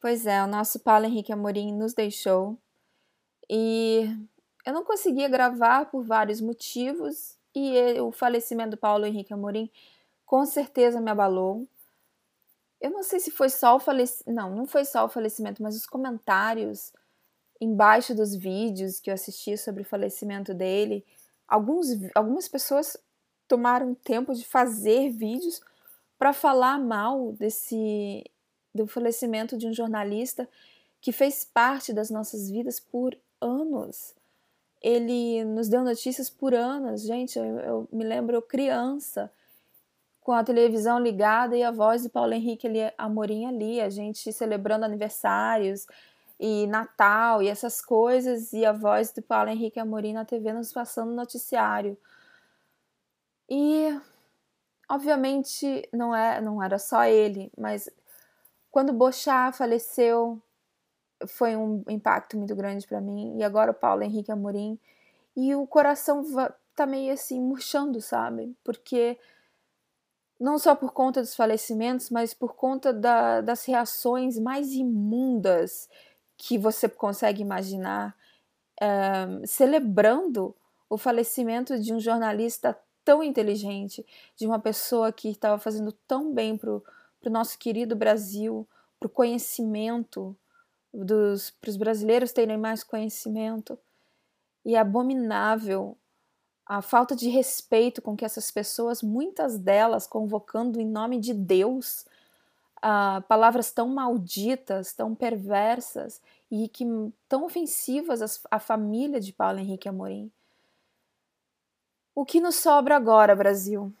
Pois é, o nosso Paulo Henrique Amorim nos deixou e eu não conseguia gravar por vários motivos e o falecimento do Paulo Henrique Amorim com certeza me abalou. Eu não sei se foi só o falecimento, não, não foi só o falecimento, mas os comentários embaixo dos vídeos que eu assisti sobre o falecimento dele, alguns, algumas pessoas tomaram tempo de fazer vídeos para falar mal desse do falecimento de um jornalista que fez parte das nossas vidas por anos. Ele nos deu notícias por anos. Gente, eu, eu me lembro criança, com a televisão ligada e a voz do Paulo Henrique ali, Amorim ali, a gente celebrando aniversários e Natal e essas coisas, e a voz do Paulo Henrique Amorim na TV nos passando noticiário. E obviamente não é, não era só ele, mas quando Bochá faleceu, foi um impacto muito grande para mim. E agora o Paulo Henrique Amorim. E o coração tá meio assim murchando, sabe? Porque não só por conta dos falecimentos, mas por conta da, das reações mais imundas que você consegue imaginar, é, celebrando o falecimento de um jornalista tão inteligente, de uma pessoa que estava fazendo tão bem para o nosso querido Brasil, para o conhecimento, para os brasileiros terem mais conhecimento. E é abominável a falta de respeito com que essas pessoas, muitas delas convocando em nome de Deus, uh, palavras tão malditas, tão perversas e que tão ofensivas à família de Paulo Henrique Amorim. O que nos sobra agora, Brasil?